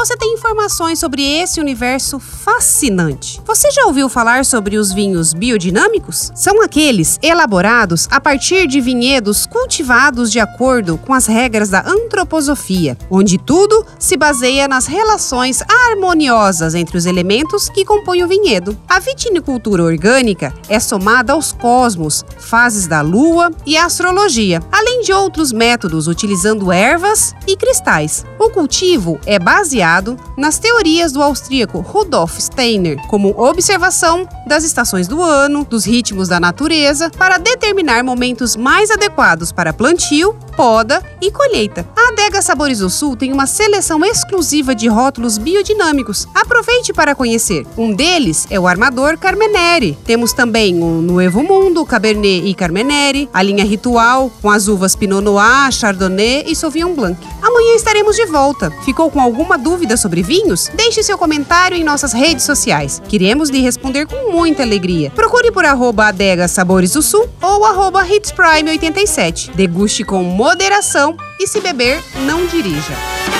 você tem informações sobre esse universo fascinante. Você já ouviu falar sobre os vinhos biodinâmicos? São aqueles elaborados a partir de vinhedos cultivados de acordo com as regras da antroposofia, onde tudo se baseia nas relações harmoniosas entre os elementos que compõem o vinhedo. A vitinicultura orgânica é somada aos cosmos, fases da lua e a astrologia, de outros métodos utilizando ervas e cristais. O cultivo é baseado baseado nas teorias do austríaco Rudolf Steiner, como observação das estações do ano, dos ritmos da natureza, para determinar momentos mais adequados para plantio, poda e colheita. A Adega Sabores do Sul tem uma seleção exclusiva de rótulos biodinâmicos. Aproveite para conhecer. Um deles é o Armador Carmenere. Temos também o Nuevo Mundo, Cabernet e Carmenere, a linha Ritual, com as uvas Pinot Noir, Chardonnay e Sauvignon Blanc. Amanhã estaremos de volta. Ficou com alguma dúvida sobre vinhos? Deixe seu comentário em nossas redes sociais. Queremos lhe responder com muita alegria. Procure por arroba Adega Sabores do Sul ou arroba HitsPrime87. Deguste com moderação e se beber, não dirija.